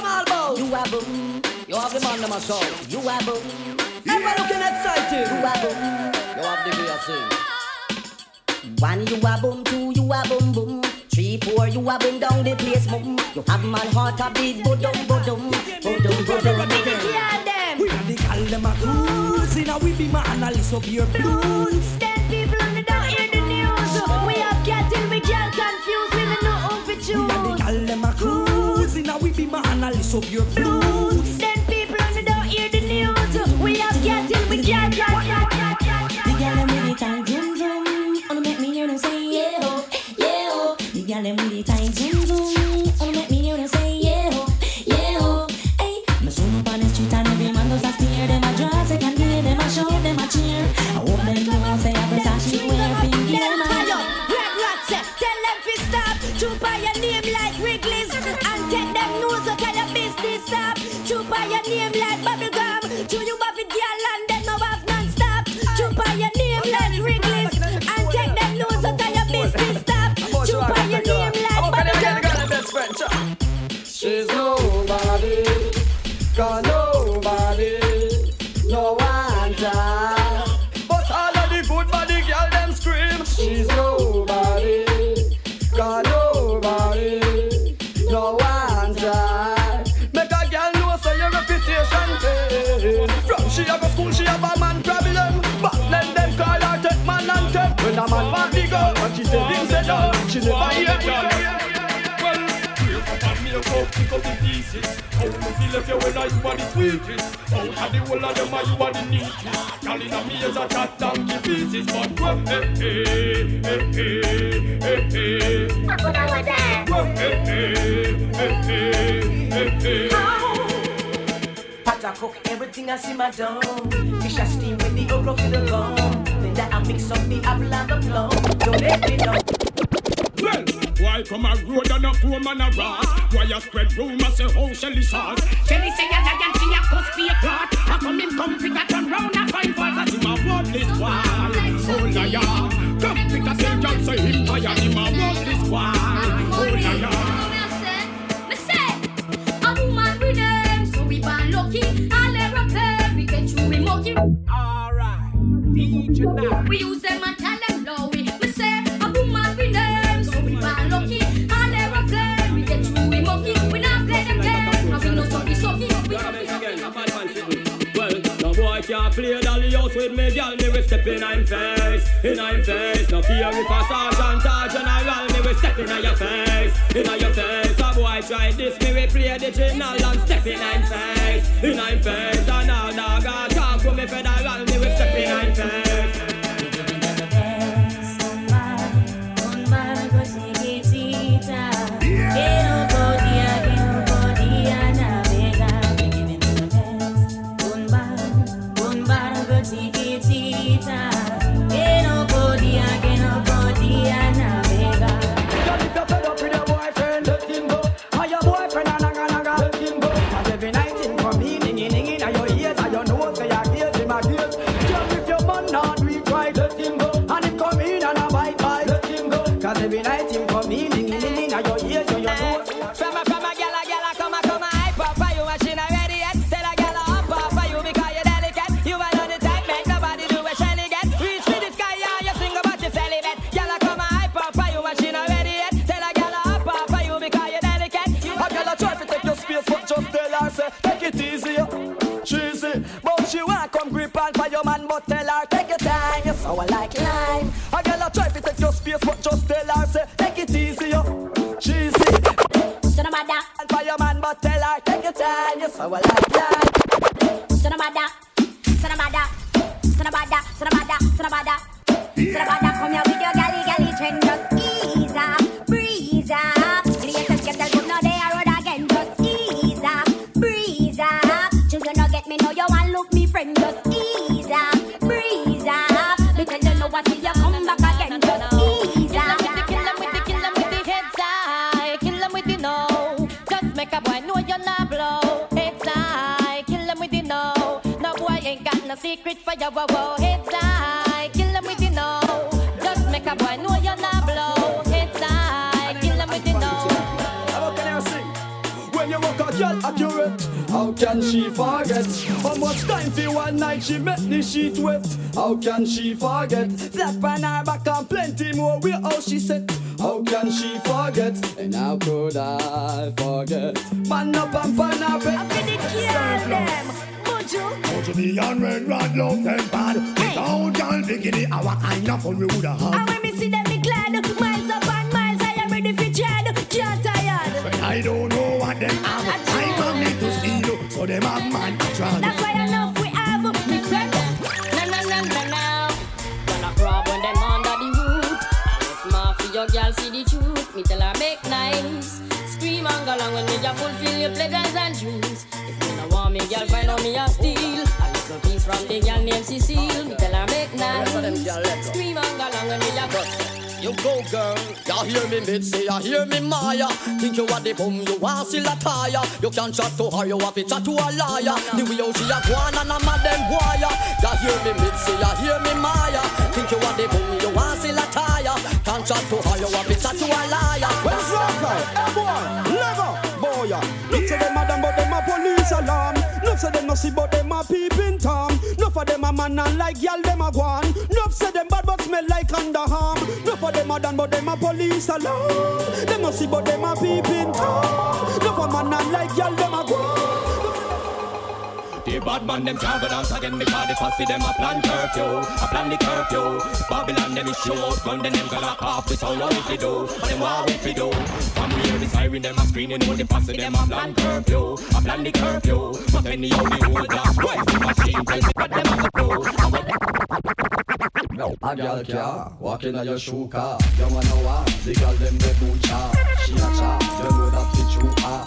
come all about. You a boom. You have the man them a shout. You a boom. Ever looking excited. You a boom. You have the way I sing. One you a boom, two you a boom boom. Three, four, you a boom down the place, boom. You have man heart a big bodum bodum, bodum bodum. Yeah, them. We are the gal them a cruise in a we be my analyst of your blues. Then people on the don't hear the news. We have cattle, we can't confuse. We don't know who we We are the gal them a my analyst of your blues. Then people on the don't hear the news. We have cattle, we can't confuse. The gyal them with the tight zoom zoom, wanna make me hear them say yeah ho, yeah ho. The gyal them with the feel if you I you are the sweetest. Out of the whole of them, you are the neatest. Girl inna me is a chat donkey pieces, but well, hey hey hey hey hey hey. Well, hey hey hey hey hey hey. Pot I cook everything I see my dome. Fish I steam with the okra for the bone. Then that I mix up the apple and the plum. Don't let me know. Well, why come a road and a poor man a rat? Why you spread rumors say how Shelly sauce? Shelly say a lion, she a cuss be a clot. I come in come figure turn round and find fault cause him a worthless one. Oh liar, come pick a say John say him tired, him a worthless one. Oh liar. Me say, a woman with them, so we born lucky. All aeroplane, we get through we monkey. Alright, DJ now. We use them and step in I'm face, in I'm face. No fear if a sergeant or general, me we step in your face, in your face. A boy try this, me we play the general and step in I'm face, in I'm face. And now dog talk to me federal, me we step in I'm face. How can she me tell her make nice. Scream and go along when me just fulfill your pleasures and dreams. If me no want me girl, find out me a steal. A little piece from the girl named Cecile. Me tell her make nice. Scream and go along when me just. You go girl, you hear me Mitzi, you hear me Maya Think you are the bum, you are still a tire You can't chat to her, you have to chat to a liar The way how she a go on and a mad them wire You hear me Mitzi, you hear me Maya Think you are the bum, chat to her, you to chat to a liar Where's Rocker? Boy, level, boy Look to them madam, but them a police alarm Look to them no see, but them a peeping tom Enough of them a man and like y'all them a gone Enough say them bad but smell like underarm Enough of them a but them a police alarm Them no see but them a peeping tom Enough of man and like y'all them a gone The bad man them can't go dance again because the fussy them a plan curfew, a plan the curfew. Babylon them is short, gun them them go lock off. We sound what we do, but them what we do. From we hear the siren them a screaming, know the fussy them a plan curfew, a plan the curfew. But anyhow the whole black boys the machine tell me what them a do. And what A girl car, walking on your shoe car You wanna know why? The girl them the boot cha She a cha, you know that fit you ah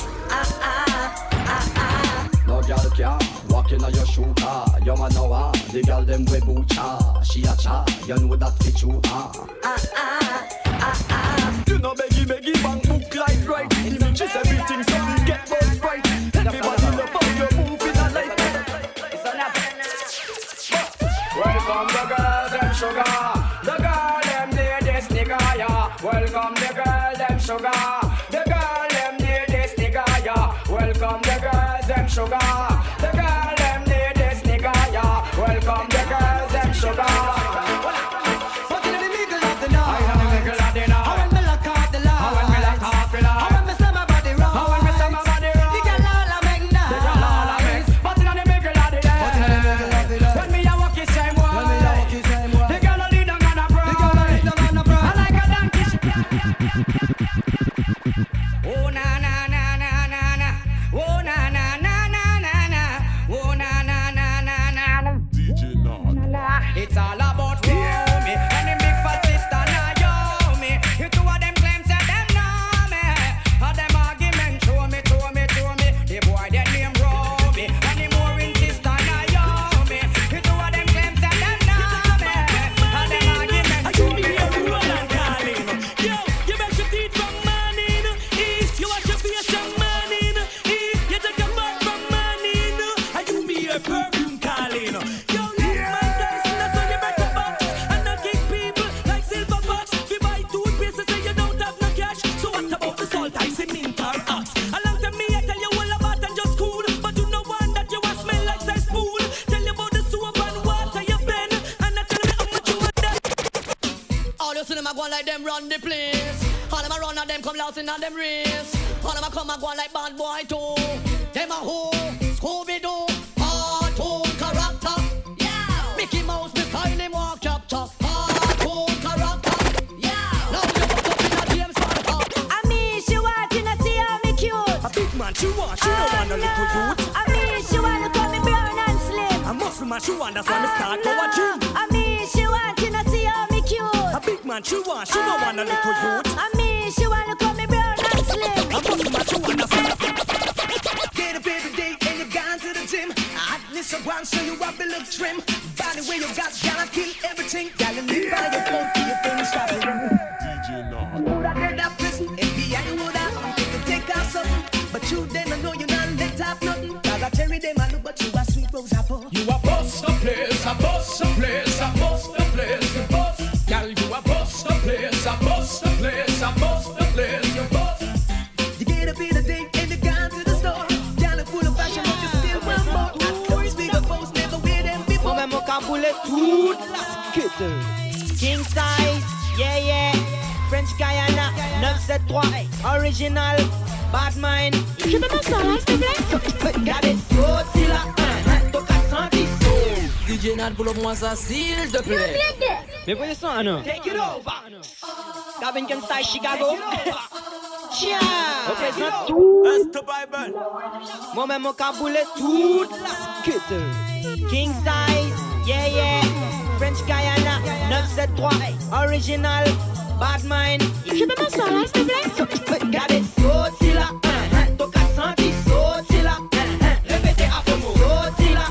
No girl car, walking on your shoe car You wanna know why? The girl them we boot cha She a cha, you know that fit you ah ah ah ah. You know beggy beggy bang book like right The bitch is everything so we get both right Everybody love how you move in a life Welcome the girls, them sugar. The girl, them ladies, nigga, yeah. Welcome the girl, them sugar. The girl, them ladies, nigga, yeah. Welcome the girls, them sugar. Man, she want, she don't want a little youth. I mean, she want to call me brown and slim. A muscle man, she want, that's why me Get up every day and you've gone to the gym. Hotness of one, so you have to look trim. Body where you got, gotta kill everything. Gotta live by your code, do your thing, stop 973 Original Bad Mind. Je peux m'asseoir là, s'il te plaît. Regardez sauti là Toka senti saut DJ Nad, pull up moi ça, s'il te plaît. Mais voyez ça, non Take it over. Gavin can style Chicago Chia. Représente tout. Moi-même, mon caboulé toute la skate King size, yeah yeah. French Guyana 973 Original Bad Mind. Je peux m'asseoir là, s'il te plaît Regardez sauti là Toka senti sauti là Répétez après moi Sauti là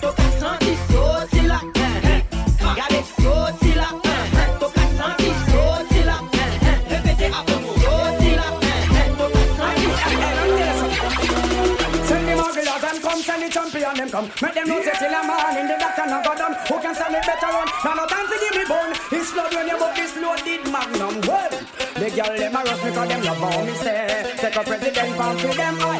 Toka senti sauti là Regardez sauti là Toka senti sauti là Répétez après moi Sauti là Toka senti Send the mugglers and come, send the champion them come. Make them know say till a man in the doctor now go down. Girl them a rush me 'cause them love how me say. Take a president come to them highway.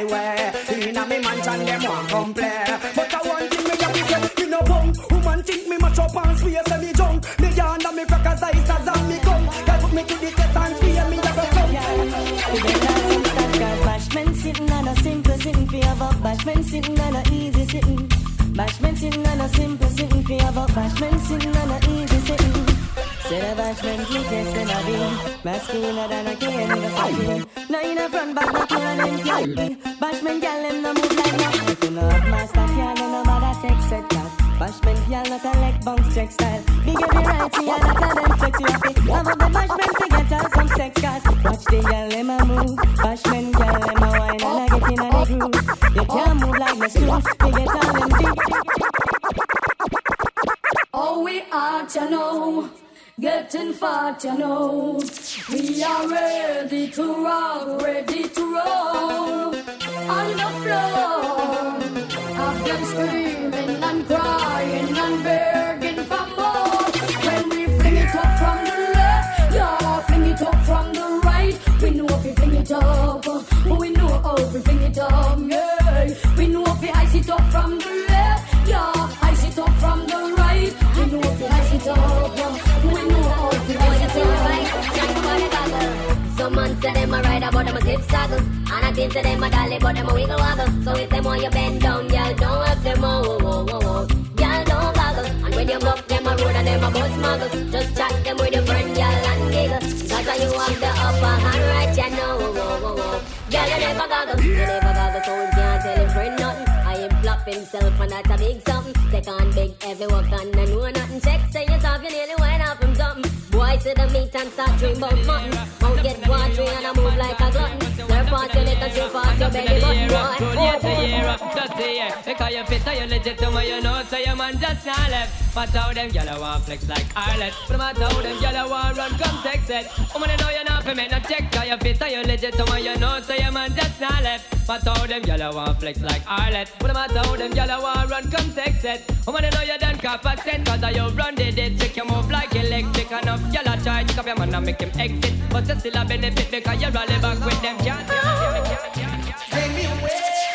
Masculine than a king in the fashion. Now in a front back, not one them can't be. Bashman gal them no move like no. If you know of master can, no matter take set that. Bashman gal not a leg bounce check style. Big every right that a them flex you happy. Have a the bashman get her some sex cars. Watch the gal them a move. Bashman gal them a wine and a get in a the groove. You can't move like the. They get all them deep. Oh, we are to know, fat, you know. We are ready to rock, ready to roll on the floor. Have them screaming and crying and begging for more. When we fling it up from the left, yeah, fling it up from the right. We know if we fling it up, we know how we fling it up, yeah. Think say them a dolly but them a wiggle waggle So if them want you bend down, girl, don't have them oh, oh, oh, oh, oh. Girl, don't goggle. And when you buck them a road and them a bus muggle Just chat them with your friend, girl, and giggle. Cause you have the upper hand right, you know oh, oh, oh, oh. Girl, you never goggle. You never goggle so you can't tell him friend nothing. I him flop himself and that's a big something. Take on big heavy work and know nothing. Check say yourself, you nearly went off from something. Boy, see the meat and start dream about mutton Mouth get watery and I move like a glutton past your and straight past your belly button, boy Just a year just a year Because you fit you legit to me, you know So your man just not left But how them gyal want flex like Arlet But matter how them gyal want run, come text it Woman, you know you're not fi make no check Cause you fit you legit to me, you know So your man just not left But how them gyal want flex like Arlet But no matter how them gyal want run, come text it oh, Woman, you know you done cap a cent Cause you run the dead Check you move like electric Enough gyal try to your man and make him exit. But you still a benefit because you rally back with them. Can't Take me away.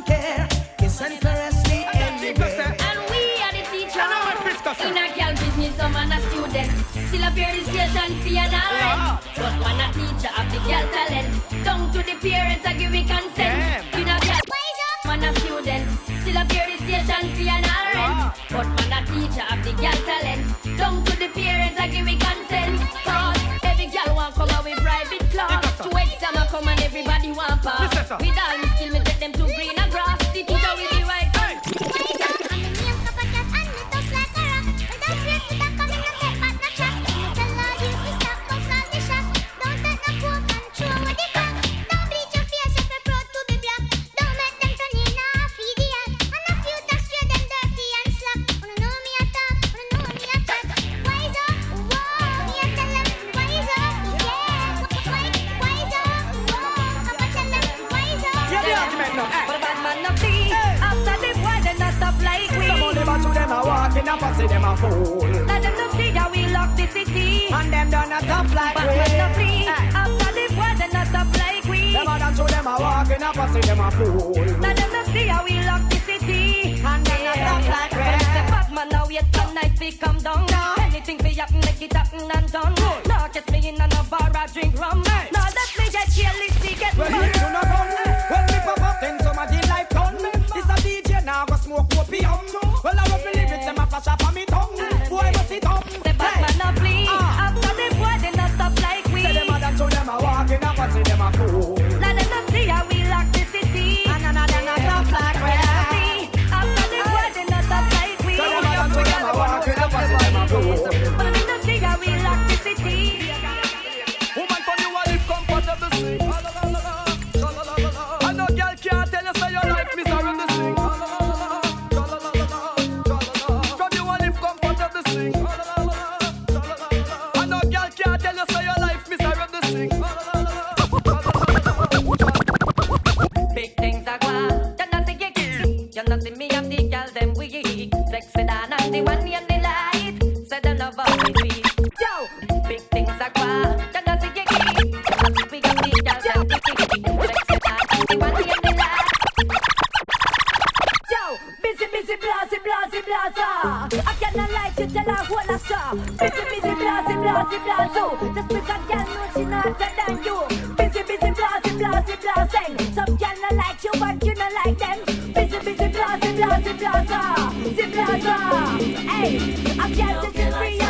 Don't care. Kiss and caress me anywhere. And we are the teacher. In a girl business, some man a student. Still up here the station fee and all. But one a teacher of the girl talent. Down to the parents, I give me consent. In a girl, man a student. Still up here the station fee and all. But man a teacher of the girl talent. Down to the parents, I give me consent. But bad. After the they not stop like we. Some of to them them a fool. Them see how we lock the city. And them like. Bad. After the they not stop like we. Done them them a fool. Them see how we lock the city. And them not stop like we. Bad man tonight we come down. Anything me in a bar, I drink rum. Hey. Now let me get here, let's get. Well, blasy, blaza. Si blaza. Hey, I can't sit in free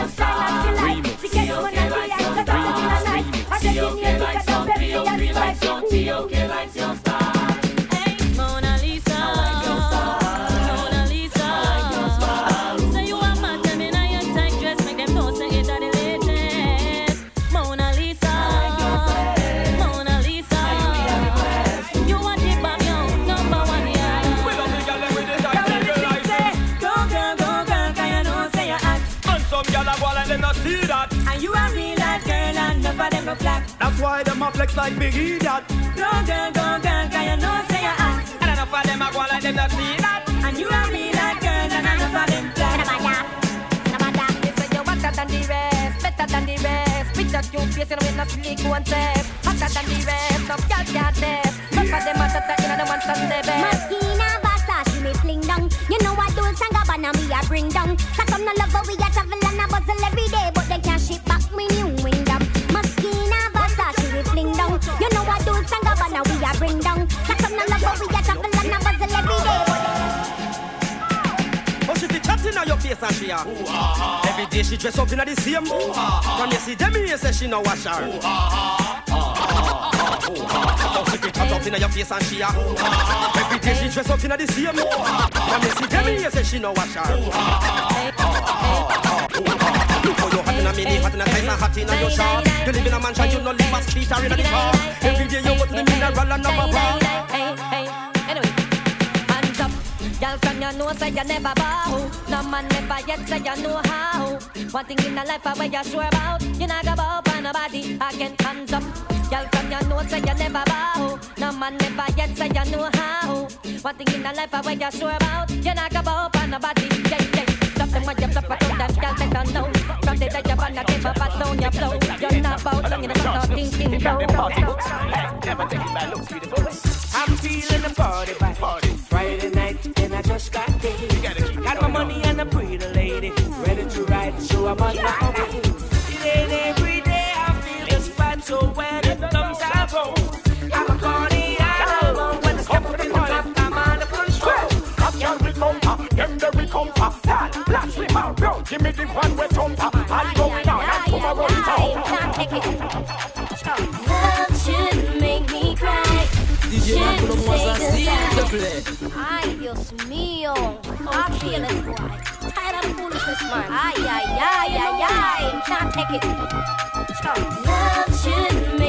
flex like Big Idiot. Go girl, go girl, 'cause you know say you're hot. And enough of them a go like them not see that. And you a real life girl and enough of them flat. They say you're hotter than the rest, better than the rest. Picture cute face and with no silicone test. Hotter than the rest, no girl can't test. Some of them are hotter than the ones on the best. Maskina Versace me fling down. You know I do sang up and me I bring down. Cause some chatting on your face and she Every day she dress up in the same. From you see them here say she no wash her. But she be chat up in your face and she a Every day she dress up in the same. From you see them here say she no wash her. Look how you hot in a mini, hot in a tight hot in a your shop. You live in a mansion, you no live a street or in the car Every day you go to the mineral and have a bar you know say you never bow. No man never yet say you know how. One thing in the life I where you sure about. You not go bow for nobody. Again, hands up. Y'all can you know say you never bow. No man never yet say you know how. One thing in the life I where you sure about. You not go bow for nobody. Yeah, yeah. Stop them when you flip it on them, girl, they don't know. From the day you want to give up, I down your flow. You're not bout long, don't know thinking, bro. I'm feeling the party vibe. Friday night, and I just got paid. Got my money and a pretty lady, ready to ride, so I'm on my way. It ain't every day I feel this vibe, so when it comes, I roll. I'm a party animal. When I step up in the club, I'm on the control. Up y'all we come them there we come up. Dad, blast me out, bro. Give me the one we thump up. I go down and tomorrow it's out. Say s'il te goodbye. plaît. Ay, Dios mío. I'm feeling boy. Tired of foolishness, man. Ay, ay, ay, ay, ay. Can't take it. Stop. Love shouldn't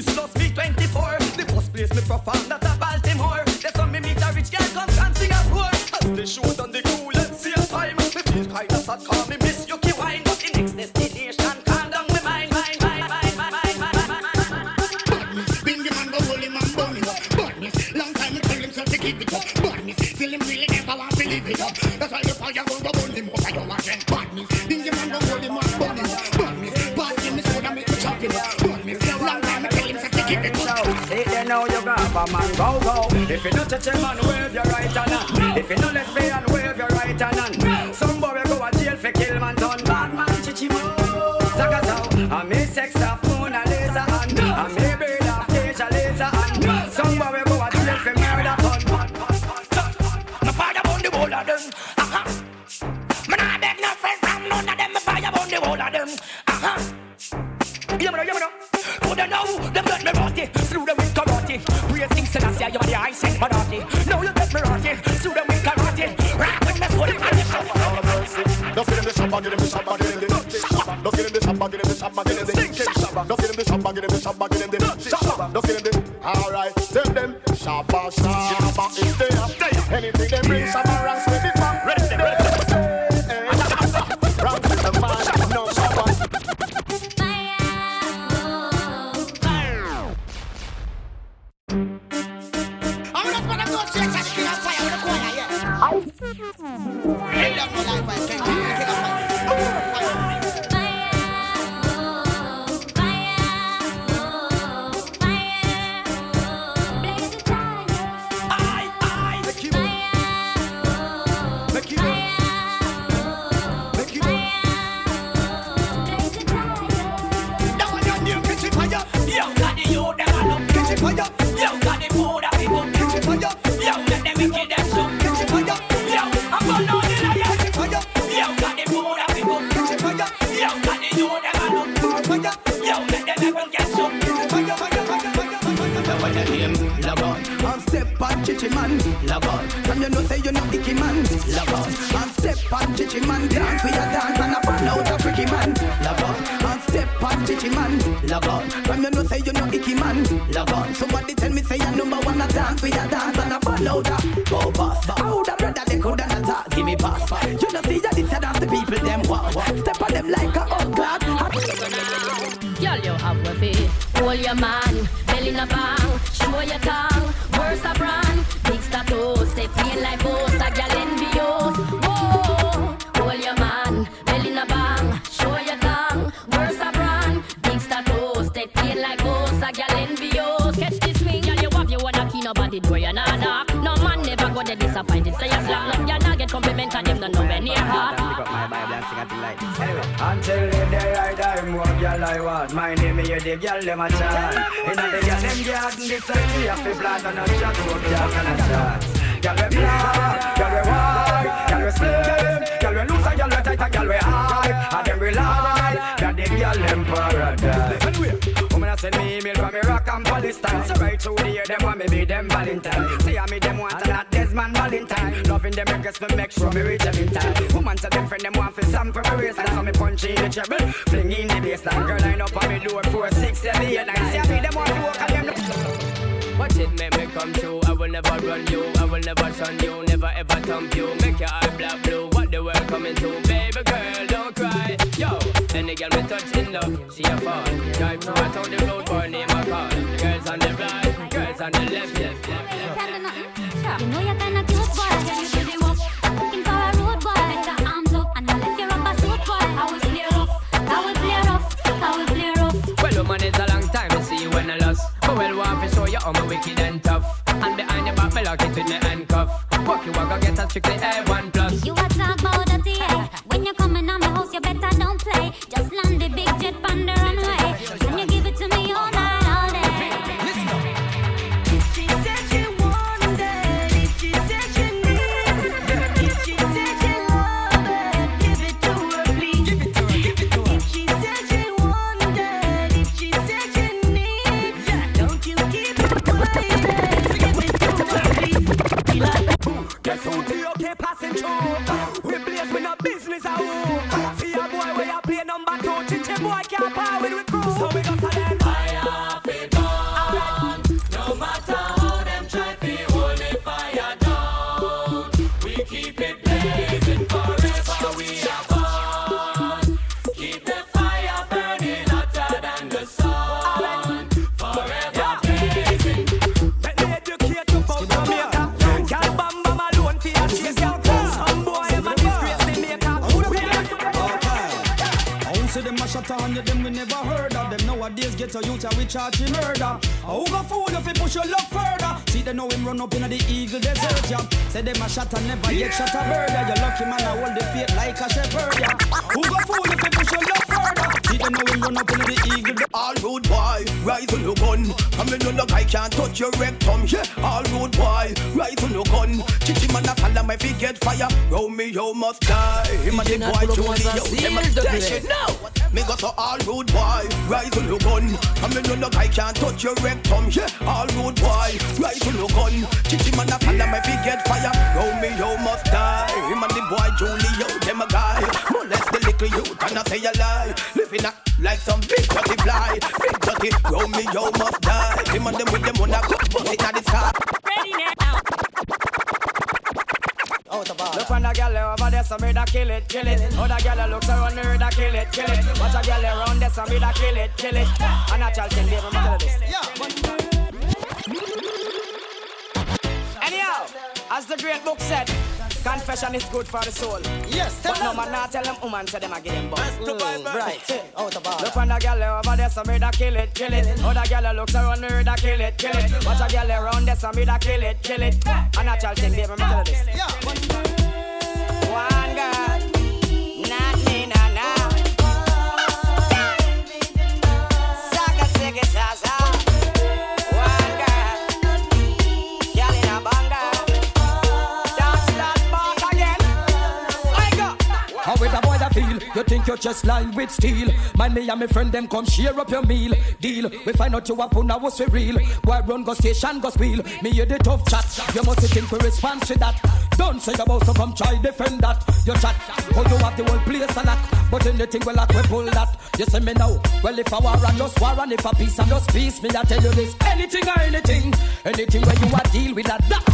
This lost me 24. The first place me profound that If you not touch a man, wave your right hand. If you not lesbian, wave your right hand. Some a girl can a chant. Girl we black, girl we white, girl we slim, girl we loose girl we tight girl we high. And them rely that the girl them paradise. Anyway, woman send me email from Iraq and Palestine. So right through the year them want me be them Valentine. See how me them want and not Desmond Valentine. Loving them request me make sure me reach them in time. Woman say them friend them want for some for me and so me punch in the treble, fling in the baseline. Girl line up on me load four six seven eight nine. See never run you. I will never shun you. Never ever thump you. Make your eye black blue. What the world coming to? Baby girl, don't cry. Yo, any girl me touch in love, she a fall. Drive through a town, the road boy name a call. Girls on the right, girls on the left, left, left. left. You know you're kinda cute, boy. Do the walk? Looking for a road boy. Let your arms up and I'll lift your rubber suit, boy. How we play rough, how we play rough, how we play rough. Well, woman, it's a long time to see you when I lost. Well, want to show you how me wicked and tough. And behind your back, me lock it with me handcuff. Walk you walk, I get a strictly A1 plus. You a talk about dirty, eh? When you're coming on my house, you better don't play. Just land the big jet on okay Nowadays get a youth and we charge him murder. I who go fool if he push your luck further. See they know him run up in the eagle desert, yeah. Say them a shot and never yet shot a bird. Yeah. You lucky man, I hold the faith like a shepherd, yeah. Who go fool if he push your luck further? See they know him run up in the eagle. de- All road boy, rise on your gun. Come in on the guy can't touch your rectum. Yeah, all road boy, rise on your gun. Chichi man a follow my feet get fire. Romeo must die. Him and the boy Polo Julio, Moses them a the dash place. it now. Me go to all road boy, rise on your gun. Come in on the guy can't touch your rectum. Yeah, all road boy, rise on your gun. Chichi man a follow my feet get fire. Romeo must die. Him and the boy Julio, them a guy. Molest the little youth and I say a lie. Living a like some big dirty fly. Big dirty Romeo must die. Him and them with them on a cup, but it at the sky. Ready now. Look on the girl over there, some da kill it, kill it. Other girl looks around her, da kill it, kill it. Watch a girl around there, some da kill it, kill it. And a child thing, baby, me tell you this. Anyhow, as the great book said, confession is good for the soul. Yes, tell but no man not tell them woman say them a give them bum. Mm, right. Out of Look on the girl over there, some da kill it, kill it. Other girl looks around her, da kill it, kill it. Watch a girl around there, some da kill it, kill it. And a child thing, baby, me tell you this. One girl, think you're just lined with steel? Man, me and my friend them come share up your meal. Deal. We find out you a puna was for real. Why run go station go spiel? Me hear the tough chat. You must think we respond to that. Don't say about so come try defend that. Your chat. Oh, you have the whole place a lock. But anything we lock we pull that. You say me now. Well, if I war and just war and if a peace and just peace, me I tell you this. Anything or anything. Anything where you a deal with that, that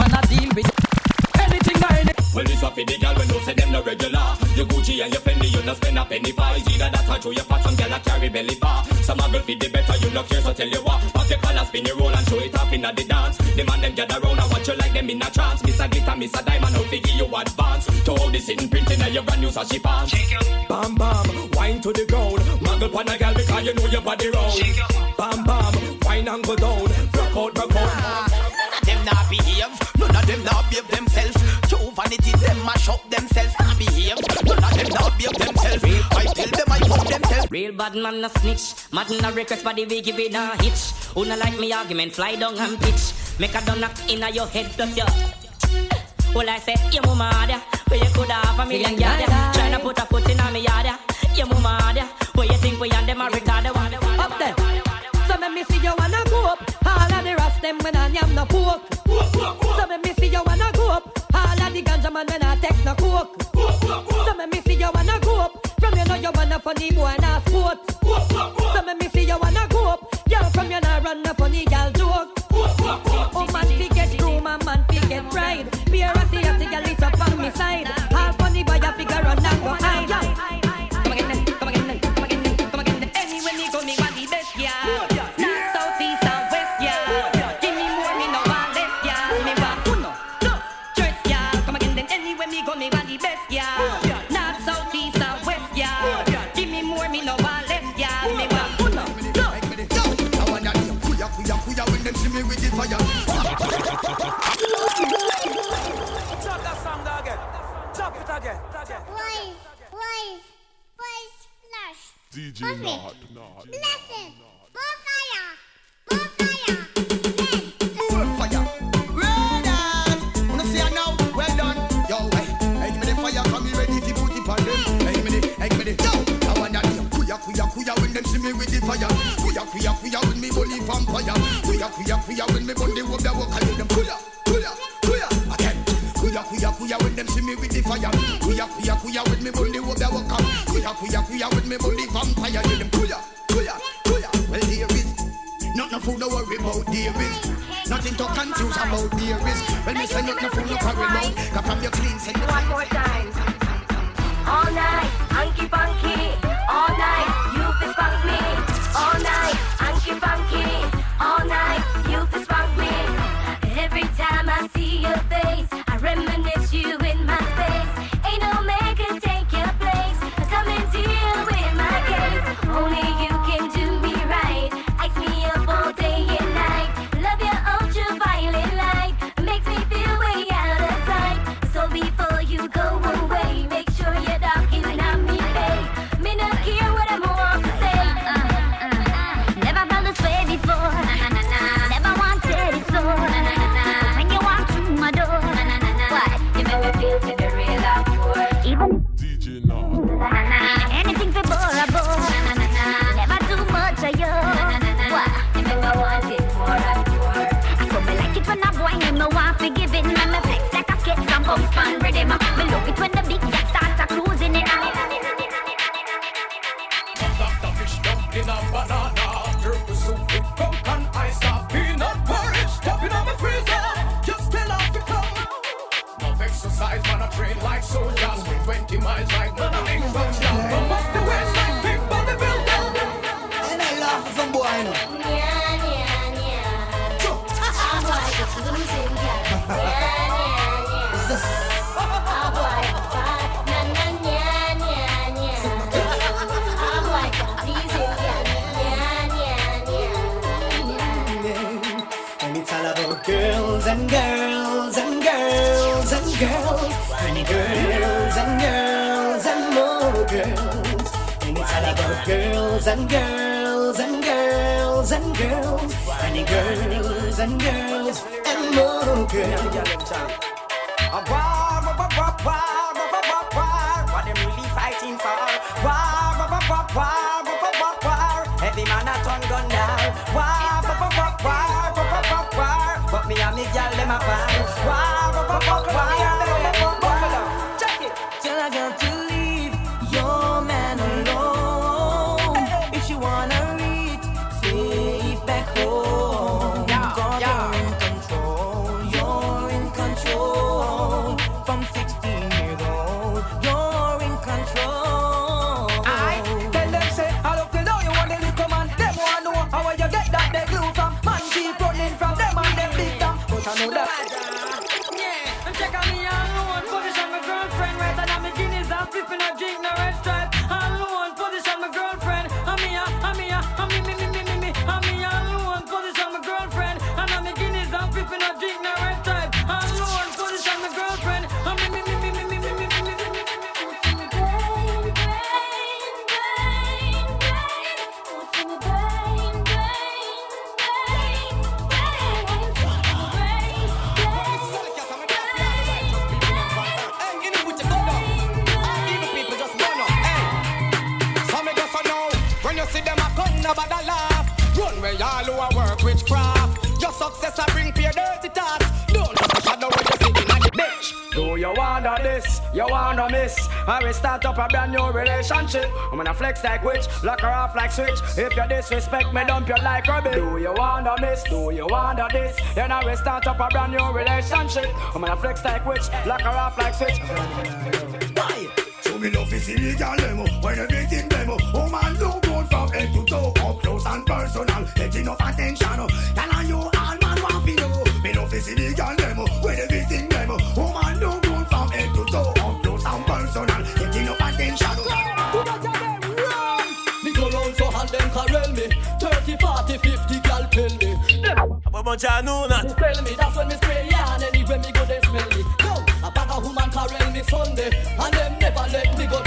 spend a penny for. Either that or through your fat, some gal a carry belly bar. Some a girl fit the better, you no care, so tell you what. Pop your collar, spin your roll and show it off inna the dance. The man them gather round and watch you like them in a trance. Miss a glitter, miss a diamond, out fi give you advance. To all the sitting printing and your brand new sashi pants. Bam bam, wine to the ground. Muggle pon a gal because you know your body round. Bam bam, wine and go down. Rock out, rock out. Them not behave, none of them not behave themselves. True vanity, them mash up themselves. Not behave, none of them not behave themselves. Real bad man a snitch. Mad a request body we give it a hitch. Who no like me argument, fly down and pitch. Make a donut in a your head plus your. Well, I say, your mama there, where you could have a million yard. Tryna put a foot in a me yard. Your mama there, where you think we and them are retarded. Up there. So me see you wanna go up. All of the rest them when I am no pork. So me see you wanna go up. All of the ganja man when I take no coke. So me see you wanna go up. From you know you wanna funny boy and a sport. So let me see you wanna go up. Girl from you nah run a funny girl DJ Perfect. Nod, Nod. Listen. Red. Wanna see now? Well done. Yo, hey, hey, give me the fire, come me ready to put it on them. Hey, give me the, hey, give me the. Yo, I wanna hear kuya kuya kuya when them see me with the fire. Kuya kuya kuya when me bully vampire. Kuya kuya kuya when me bully walk the walk. I hear them kuya kuya kuya. Again. Kuya kuya kuya when them see me with the fire. Kuya kuya kuya when me bully walk the walk. Kuya kuya kuya when me bully vampire. Hear them kuya kuya kuya. Well there is. Not no fool, no worry about there is Nothing to confuse about there is Well, me say not no fool, no quarrel about Cause from your clean say One more time. All night, hanky panky. All night, eyes like mine. and girls and girls and girls and girls and girls and more girls. What them really fighting for? War, war, war, war, war, war, war. Every man a turn gun down. War, war, war, war, war, war, war. But me and me gyal dem a fight. War, war, war, war. Wanna miss? I will start up a brand new relationship. I'm gonna flex like witch, lock her off like switch. If you disrespect me, dump you like rubbish. Do you wanna miss? Do you wanna this? Then I will start up a brand new relationship. I'm gonna flex like witch, lock her off like switch. So me love the girl demo when everything demo. Oh man, look good from head to toe, up close and personal. Get enough attention. Girl and you all man want to know. Me love to see 40, 50 gal tell me A bunch of know not. Tell me that's when me spray yarn Anywhere me go they smell me No, a bag of woman carel me Sunday And them never let me go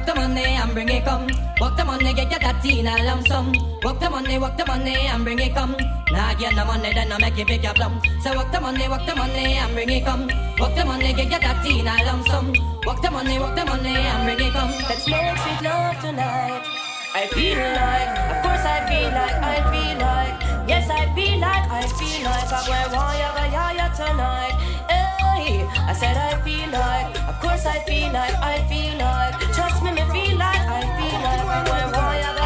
walk the money, and bring it come. Walk the money, get your that in a lump sum. Walk the money, walk the money and bring it come. Nah, get the money, then I make it big your plum. So walk the money, walk the money and bring it come. Walk the money, get your that in a lump sum. Walk the money, walk the money and bring it come. Let's make sweet love tonight. I feel like, of course I feel like, I feel like, yes I feel like, I feel like where want ya go ya ya tonight. I said I feel like, of course I feel like, I feel like, trust me, me feel like, I feel like. I'm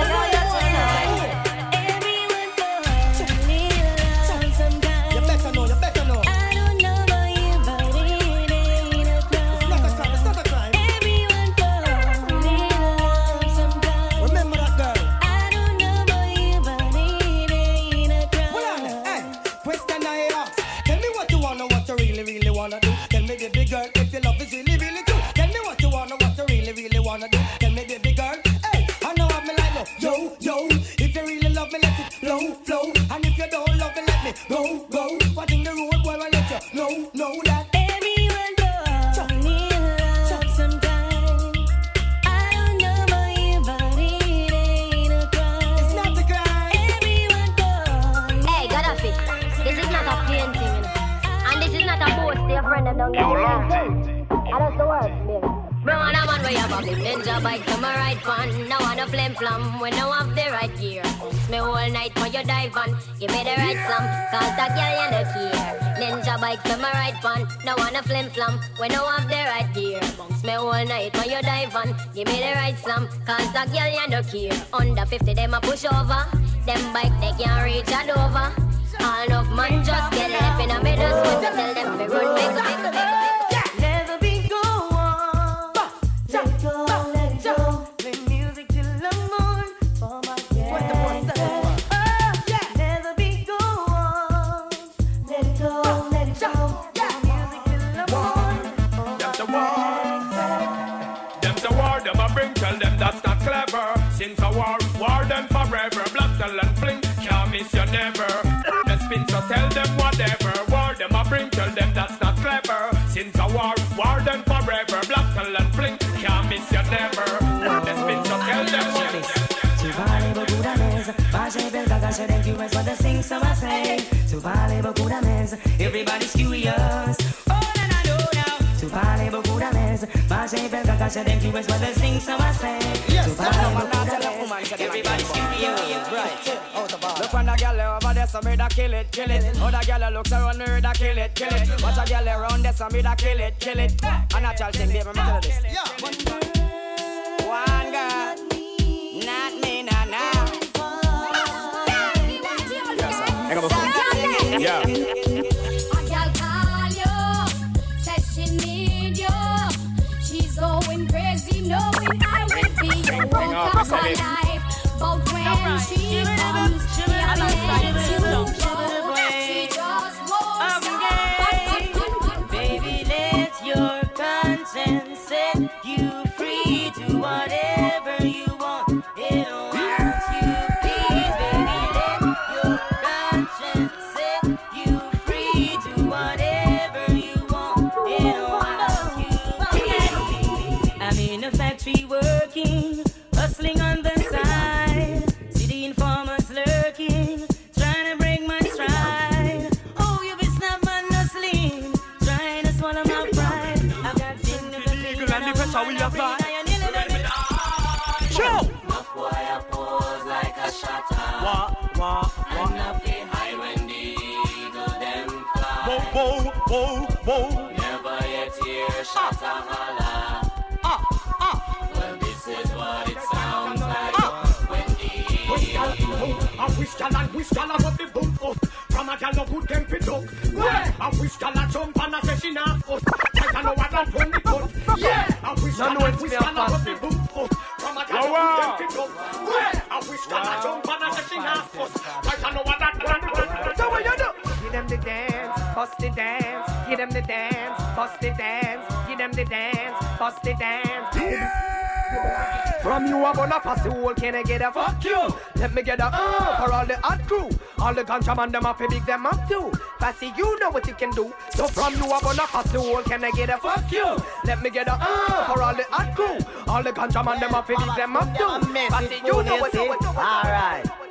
to my right one. Now on a flim flam when I have the right gear. Bounce me all night when you dive on. Give me the right slam, cause that girl you look here. Ninja bike to my right one. Now on a flim flam when I have the right gear. Bounce me all night when you dive on. Give me the right slam, cause that girl you look here. Under 50 them a push over. Them bike they can't reach a Dover. All enough man just get left in a middle swim. Tell them to run big, big, big. Never. The spin, so tell them whatever. War them a bring, tell them that's not clever. Since a war, war them forever. Black talent fling, can't miss you never. The spin, so tell them whatever. Tu vale beaucoup d'amèze, pas j'ai belle bagage, then you rest what the sing, so I say. Tu vale beaucoup d'amèze, everybody's curious. Oh, All that I know now. Tu vale beaucoup d'amèze, pas j'ai belle bagage, then you rest what the sing, so I say. Yes, Tu tell vale them beaucoup not telling d'amèze, woman, tell them I'm everybody's curious. Right, out the there, so me da kill it, kill it. Other girl looks around me, da kill it, kill it. Watch a girl around there, so me da kill it, kill it. A natural thing, baby, me tell you this. One girl, not me, nah nah. Yeah. A gal call you, says she need you. She's going crazy, knowing I will be your walk of my life. Gal ah, ah. ah. and wish gal above the boom up. From a gal no good can pick up. Yeah. A wish gal a jump and a say she not us. I know what that run the cut. Yeah. A wish gal and it's wish gal above the fasting. boom up. From a gal no good can pick up. Yeah. A wish gal a jump and a say she not us. I know what that run the cut. So what you do? Give them the dance, bust the dance. Give them the dance, bust the dance. The dance, bust the dance. From you, I'm gonna pass the whole. Can I get a fuck you? Let me get a uh for all the hot crew. All the ganja man, them up, big them up too. Passy, you know what you can do. So from you, I'm gonna pass the whole. Can I get a fuck you? Let me get a uh for all the hot crew. All the ganja man, them up, big them up too. Passy, you know what you can do. Alright.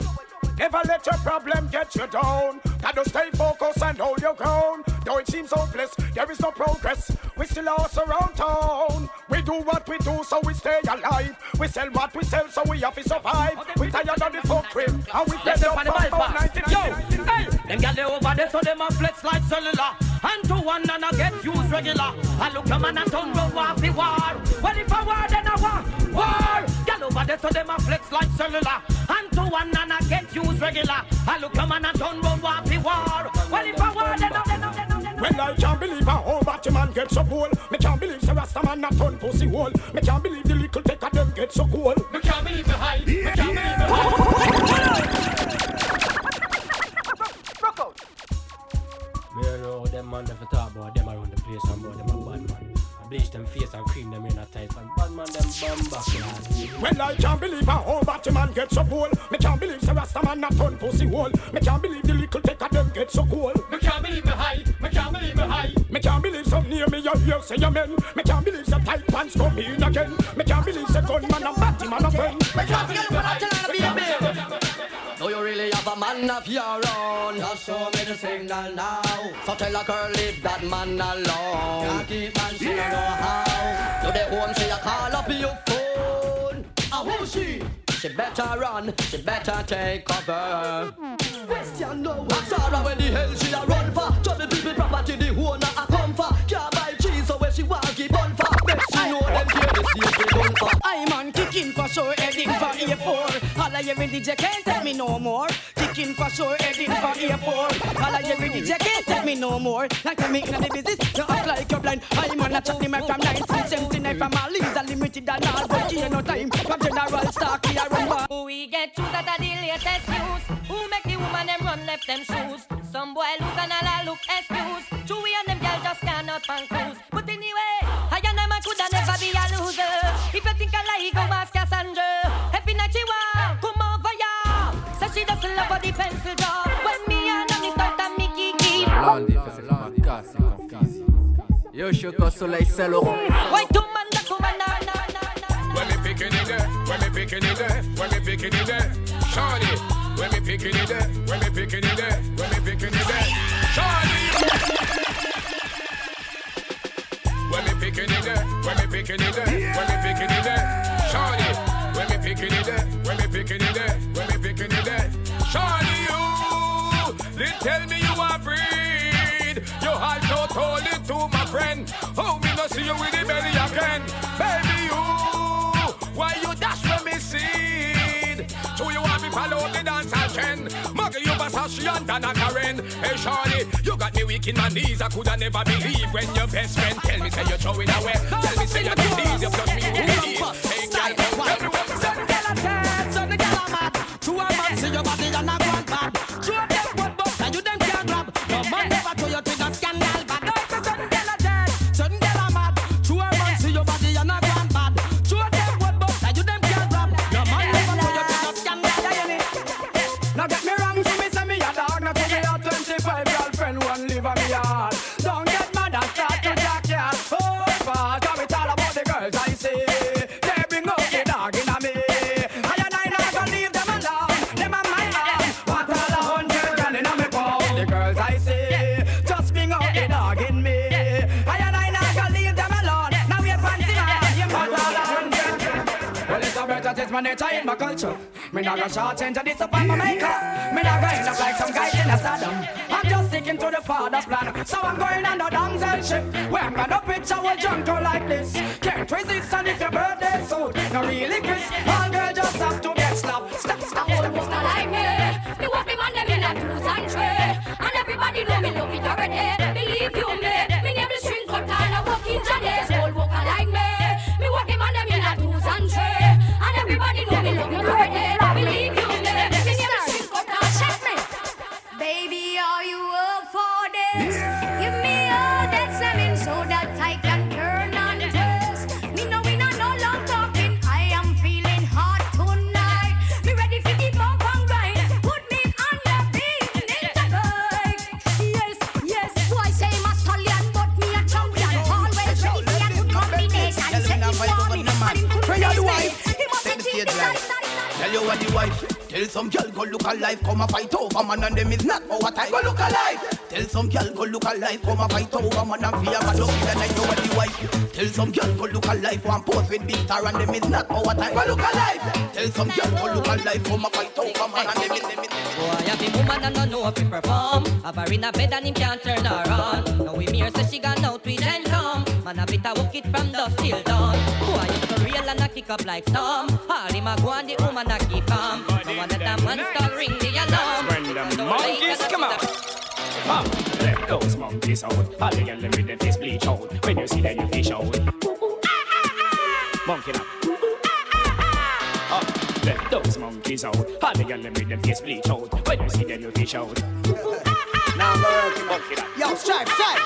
Never let your problem get you down. Gotta stay focused and hold your ground. Though it seems hopeless, there is no progress. We still lost around town. We do what we do, so we stay alive. We sell what we sell, so we have to survive. We tired of the folk crib, and we get up on the about bypass. 99. Yo, hey, them gal they over there, so them a flex like cellular. And to one and I get used regular. I look a man and turn off the war. Well, if I war, then I war. War. Over there, so them a flex like cellular. And to one and I get used regular. I look a man and turn round the war. Well, if I war, then I, then then I, then I. When I can't believe a whole batty man get so cool. Me can't believe the Rasta man not turn pussy hole. Me can't believe the little take of them get so cool. Me can't believe the. Me can't believe the Me don't know them man that talk about them around the place and about them a bad man. I bleach them face and cream them in a tight and bad man them bum back lad. I can't believe a whole batty man get so cool. Me can't believe the Rasta man not turn pussy hole. Me can't believe the little take of them get so cool. Me can't believe me high. Me can't believe me high. Me can't believe some near me you hear say amen. Me can't believe some tight pants come in again. Me can't believe the gunman and batty man a friend. Me can't believe me high. Me can't believe me Do you really have a man of your own? Just show me the signal now. So tell a girl leave that man alone. Can't keep man, she don't know how. To the home she a call up your phone. Ah, who she? She better run, she better take cover. Question no. Sarah where the hell she a run for? To the people property the owner a come for. Can't buy cheese so where she want give bun for. Bet she know them care the state they gun for. I man kicking for sure, heading for A4. All I every DJ can't tell me no more. Kicking for sure, heading for A4. All I every DJ can't tell me no more. Like I'm making the business, you act like you're blind. I man a chat the mic from 1979 from all leads unlimited and all, but here no time. From General Stark, here run back. We get choose at the latest news? Who make the woman them run left them shoes? Some boy lose and all I look excuse. Chewy and them girl just cannot pan cruise. But anyway, I and them I coulda never be a loser. If you think I lie, go ask Cassandra. Every night she want. So she doesn't love the pencil job. When me and Annie start a Mickey keep. Lundi, fais ma casse, c'est confis. Yo, je suis au soleil, c'est le rond. Why two man da come and na na na na. When me picking it there, when me picking it there, when me picking it there, Shawty. When me picking it there, when me picking it there, when me picking it there, Shawty. When me picking it there, when me picking it there, when me picking it there, Shawty. When me picking it there, when me picking it there, see you with the belly again, baby. You, why you dash when me seed? So you want me follow the dance trend? Muggle you Versace and than a Karen. Hey, Shawty, you got me weak in my knees. I coulda never believe when your best friend tell me say you're throwing away. Tell me say you're the least, you plus me who believe. Hey, girl, everywhere we Some gyal a dead, some gyal a mad. Two a man see your body and a not gonna short change and disappoint my maker. Me not end up like some guys in a Saddam. I'm just sticking to the father's plan. So I'm going on a damsel ship. Where I'm gonna picture a jungle like this. Can't resist and if your birthday soon. No really kiss. All girl just have to get slapped. Stop, stop, stop, Almost like me. Me walk the man them in a twos and three. And everybody know me love it already. Some girl go look alive, come a fight over man and them is not our time. Go look alive. Tell some girl go look alive, come a fight over man and fear man lucky than I know what the wife. Tell some girl go look alive, one pose with big star and them is not our time. Go look alive. Tell some girl go look alive, come a fight over man and them is them is Boy, have the woman and no know if he perform. Have her in a bed and him can't turn her on. Now we hear say she gone out with and come. Man a bit a walk it from dusk till dawn. Boy, used to real and a kick up like storm. All him a go and the woman a keep calm. No one that a man start ring the alarm. When the monkeys come out. Ah, let those monkeys out. All the girls with the face bleach out. When you see them, you fish out. Monkey now. Ah, let those monkeys out. All the girls with the face bleach out. When you see them, you fish out. Now I'm working Monkey now. Yo, stripe, stripe.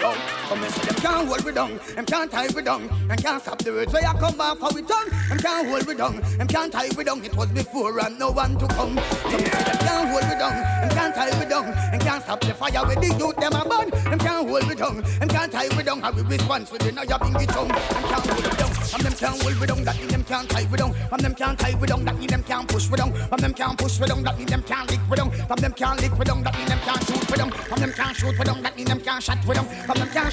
No, no. And say them can't hold me down. Them can't tie me down. And can't stop the words where I come back for we tongue. Them can't hold me down. Them can't tie me down. It was before and no one to come. So me them can't hold me down. Them can't tie me down. And can't stop the fire with the youth them a burn. Them can't hold me down. Them can't tie me down. I will respond to the now you bingy tongue. Them can't hold me down. From them can't hold me down. That mean them can't tie me down. From them can't tie me down. That mean them can't push me down. From them can't push me down. That mean them can't lick me down. From them can't lick me down. That mean them can't shoot me down. From them can't shoot me down. That mean them can't shot me down. From them can't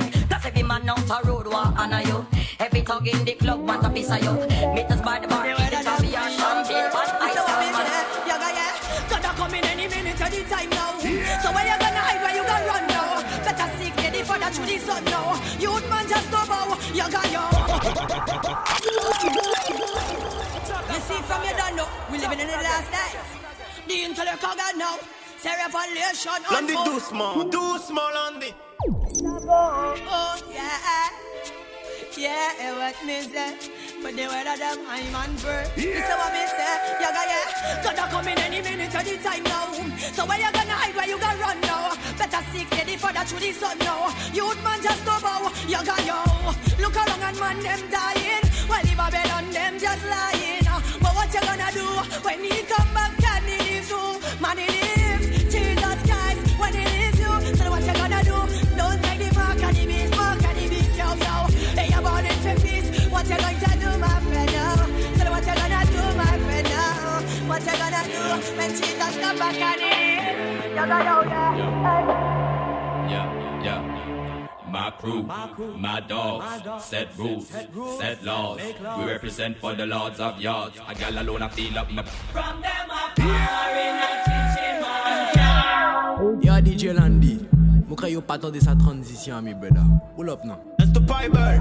like. That's every man out a road war honor you. Every thug in the club want a piece of you. Meet us by the bar, eat the coffee and champagne, but I So what me stand say? Yaga yeah, gonna come in any minute any time now. So where you gonna hide? Where you gonna run now? Better seek ready for that through the sun now. Youth man just go bow. Yaga yo. You see from your done now, we living in the last days. The intellect of God now. Say revelation Landy unfold. doucement, doucement Landy. Oh yeah. Yeah, it what me say? But the word of them, I'm on bird. This is what me say. Yaga yeah, gonna come in any minute, any time now. So where you gonna hide? Where you gonna run now? Better seek steady for that through the sun now. Youth man just go bow. Yaga yo, look around and man them dying. While the Babylon them just lying. But what you gonna do when he come What you going to do, my friend? Now? So what you gonna do, my friend? Now? What you gonna do when Jesus come Yeah, yeah. My crew, my dogs, set rules, set laws. We represent for the lords of yards. A gal alone, I feel up my. From them up in a kitchen man. Yo DJ Landy kre yo sa transition mi brother Pull up now That's the Piper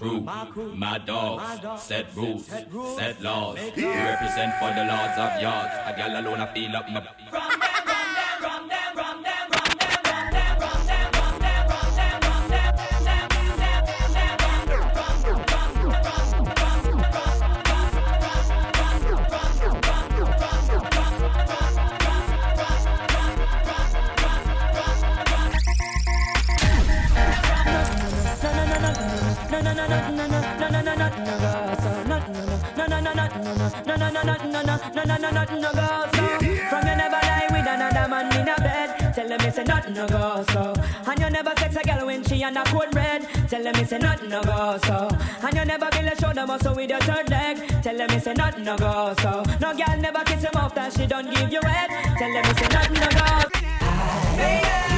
yeah. My crew, my dogs, set rules, set laws. We represent for the lords of yards. A gal alone, I feel up my. On a cold red. Tell them it's a nothing no go so. And you never feel a shoulder muscle with your third leg. Tell them it's a nothing no go so. No girl never kiss him off that she don't give you head. Tell them it's a nothing no go. Baby,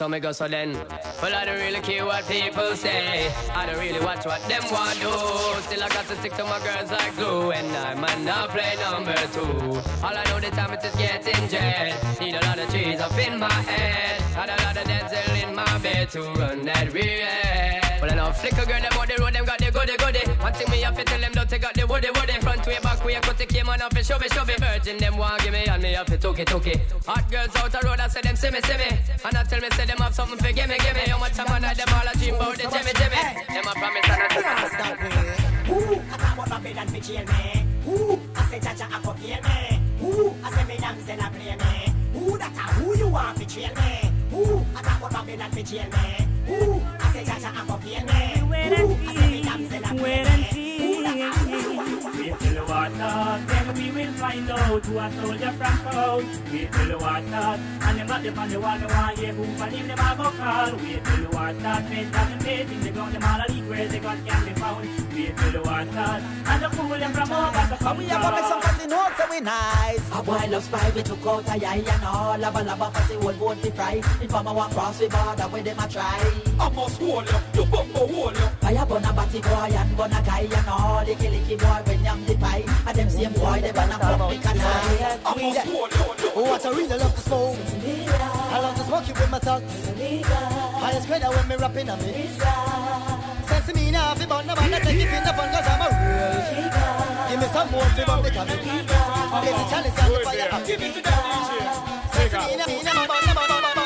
So me go so then. Well I don't really care what people say. I don't really watch what them want do Still I got to stick to my girls like glue. And I might not play number two. All I know the time is getting jet. Need a lot of trees up in my head. And a lot of dental in my bed To run that real Well I know flicker girl on the road Them got the goody goody. One thing me have to tell them Don't take out the woody woody. Front way back way cut the came on off and show me show me Virgin them want give me and me have to took it took it. Hot girls out the road I say them see me see me. And I tell me say them have something for give me give me How much time I know them all a dream about the Jimmy Jimmy? Them a promise and a Ooh, I talk about Babylon fi jail me. Ooh, I say Jaja a go kill me. Ooh, I say me damsel a play me. Ooh, that a who you want fi jail me. Ooh, I talk about Babylon fi jail me. Ooh, I say Jaja a go kill me. Ooh, I say me damsel a play me. Ooh, that a who you want fi Wait till the war then we will find out who a soldier from town. Wait till the war start, and them got them on the wall, they want hear who for him, them a go call. Wait till the war start, men that them faith in the ground, them all a leak where they got can be found. Wait till the war start, and the fool them from over to come We a go make some fussy notes so we nice. A boy love spy, we took out a eye and all. Lava lava fussy old boat fi fry. If I'm a walk cross we border, where them a try. I must hold you, you bumbo hold you. Fire burn a batty boy and burn a guy and all. Licky licky boy when yam the pie. And them same boy they burn a fuck me can I. I must hold you. Oh, what I really love to smoke. I love to smoke it with my thoughts. Highest grade when me rapping on me. Sense me now, fi burn no man, I take it in the fun cause I'm a real. Give me some more fi burn the cabin. Get the chalice and the fire. Give it to the DJ. Sense me now, me now, burn, burn,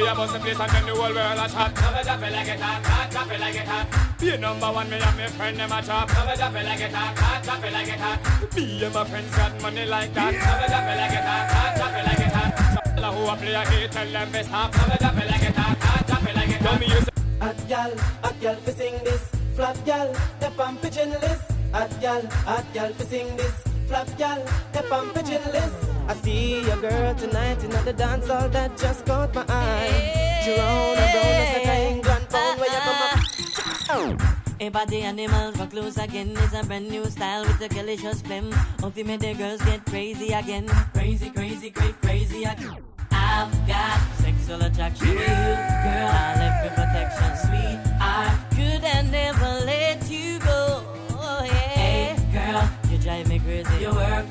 We a bust the place and then the whole world a chat. Never drop it like it hot, hot, drop it like it hot. Be number one, me and my friend them a chop. Never drop it like it hot, hot, drop it like it hot. Me and my friends got money like that. Never drop it like it hot, hot, drop it like it hot. Tell who a play a hit, tell them best stop. Never drop it like it hot, hot, drop it like it hot. Tell me you say. Hot gal, hot gal fi sing this. Flap gal, the pump pigeon list. Hot gal, hot gal fi sing this. Flap gal, the pump pigeon list. I see a girl tonight in the dance hall that just caught my eye. Jerome and brown is like a England pound where you come up. Everybody animals for close again is a brand new style with the delicious phlegm. You made the girls get crazy again. Crazy, crazy, crazy, crazy again. I've got sexual attraction to you, girl. I left for protection, sweet. I could and never let you go. Oh, yeah. Hey, girl, you drive me crazy. You work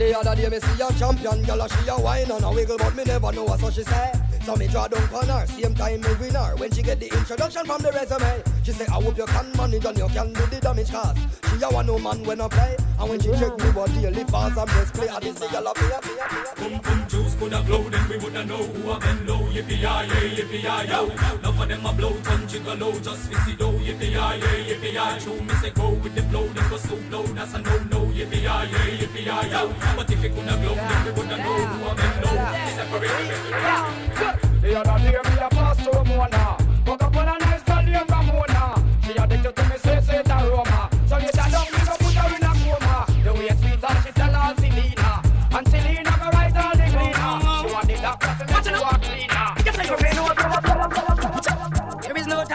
The other day me see a champion girl, she a wine and a wiggle, but me never know what so she say. So me draw down on her, same time me win her. When she get the introduction from the resume, she say I hope you can manage and you can do the damage cause she a one no man when I play. And when she check me what daily fast and breast play, I this girl a play, play, play. Boom juice coulda blow, then we woulda know who a been low. Yippee yi yay, yippee yi yo. Enough of them a blow, ton jiggle low, just fizzy dough. Yippee yi yay, yippee yi. True me say go with the flow, then go so low. That's a no no. Yippee yi yay, yippee yi yo. But if it coulda blow, then we woulda know who a been low. Separate. The other day me a pass through Mona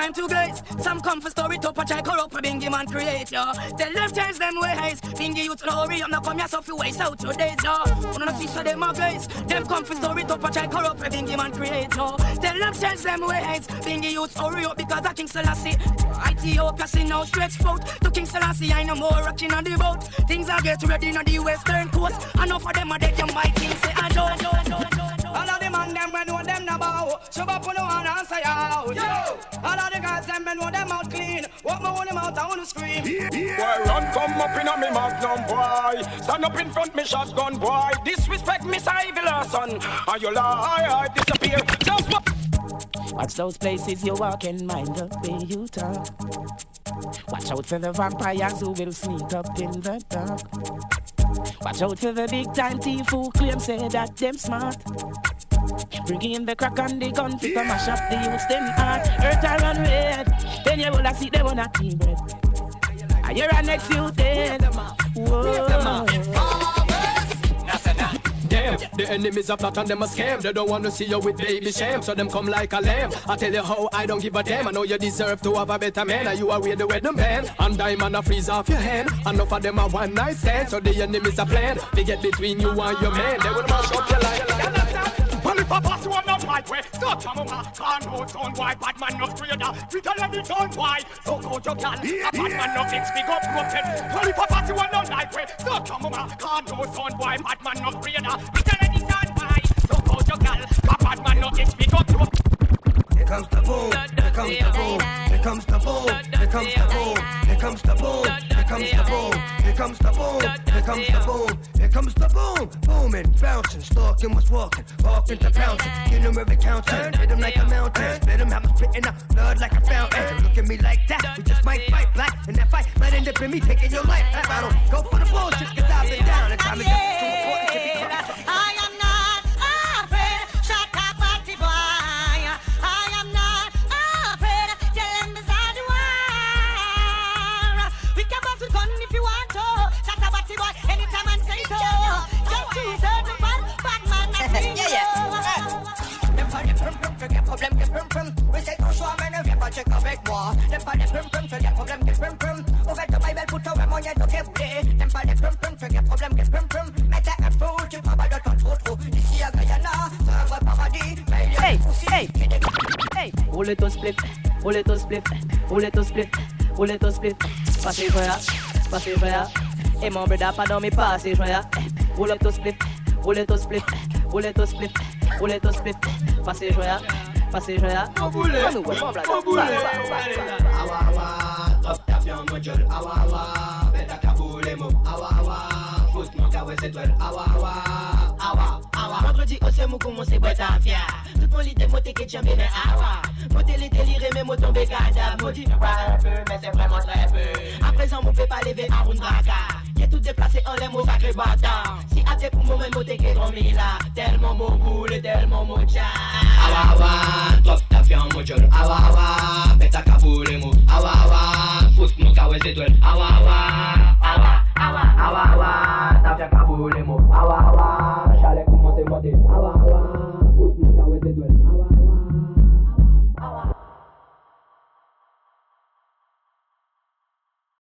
time to glaze. Some come for story to patch I corrupt for Bingy man create yo. Tell them change them ways. Bingy you to hurry, I'm not come here so few ways out two days yo. Wanna see so them a glaze. Them come for story to patch I corrupt for Bingy man create yo. Tell them change them ways. Bingy you to hurry up because I King Selassie. Ethiopia see now stretch foot to King Selassie. I no more rocking on the boat. Things are get ready on the western coast. Enough of them are dead. You might say I don't, don't, don't, don't. All of the them when know them no bow Shove up on the one and say out Yo! All of the guys them when know them out clean Walk me on them out I wanna scream Boy, run come up in a me magnum, boy. Stand up in front me shotgun, boy. Disrespect me, evil son. And you lie, I disappear. Just what? Watch those places you walk and mind the way you talk. Watch out for the vampires who will sneak up in the dark. Watch out for the big time thief who claim say that them smart. Bring in the crack and the gun to come mash up the youths them heart. Earth are run red, then you will see them on a team bread. I hear a next you dead. Whoa. The enemies are plot and them a scam. They don't want to see you with baby shame, so them come like a lamb. I tell you how I don't give a damn. I know you deserve to have a better man, and you are with the wedding man. And diamond a freeze off your hand. Enough of them are one night stand, so the enemies are plan. They get between you and your man. They will mash up your life. Well, if I pass you on the right way, so on, can't hold on why bad man no trader. We tell them it's on why, so go your gal. A bad man no fix, big up broken. Well, if I pass you on the right way, so on, can't hold on why bad man no trader. We tell them it's on why, so go your gal. A bad man no fix, big up broken. Here comes the boom, here comes the boom, here comes the boom, here comes the boom, here comes the boom, here comes the boom, here comes the boom, here comes the boom, here comes the boom, booming, bouncing, stalking, what's walking, walking to pouncing, get him every counting, hit him like a mountain, spit him, have him spitting out blood like a fountain. Look at me like that, we just might fight black, and that fight. Might end up in me taking your life. I don't go for the bullshit, cause I've been down, and time is to important to be roulette au split, roulette au split, roulette au split, roulette au split. Passez joya, passez joya. Et mon brada pas dans mes passés joya. Roulette au split, roulette au split, roulette au split, roulette au split. Passez joya, passez joya. Mon boulet, mon boulet. Awa awa, top tap yon mojol. Awa awa, beta kaboule mo. Awa awa, foot mon kawe c'est toi. Awa awa, awa awa. Vendredi au Semou, comment c'est boy ta fière poli de moté que j'aime bien awa Moté les délirés mais moi tombé gada Moi dis pas peu mais c'est vraiment très peu. A présent mon pépa levé à Rundraka J'ai tout déplacé en les mots sacré bâtard Si à tes poumons même moté que dormi là Tellement mon boule tellement mon tchat Awa awa Top ta fi en mojol Awa awa Beta ka boule mou Awa awa Fout mon kawes et douel Awa awa Awa awa Awa awa Ta fi en kaboule mou Awa awa J'allais commencer moi des Awa awa.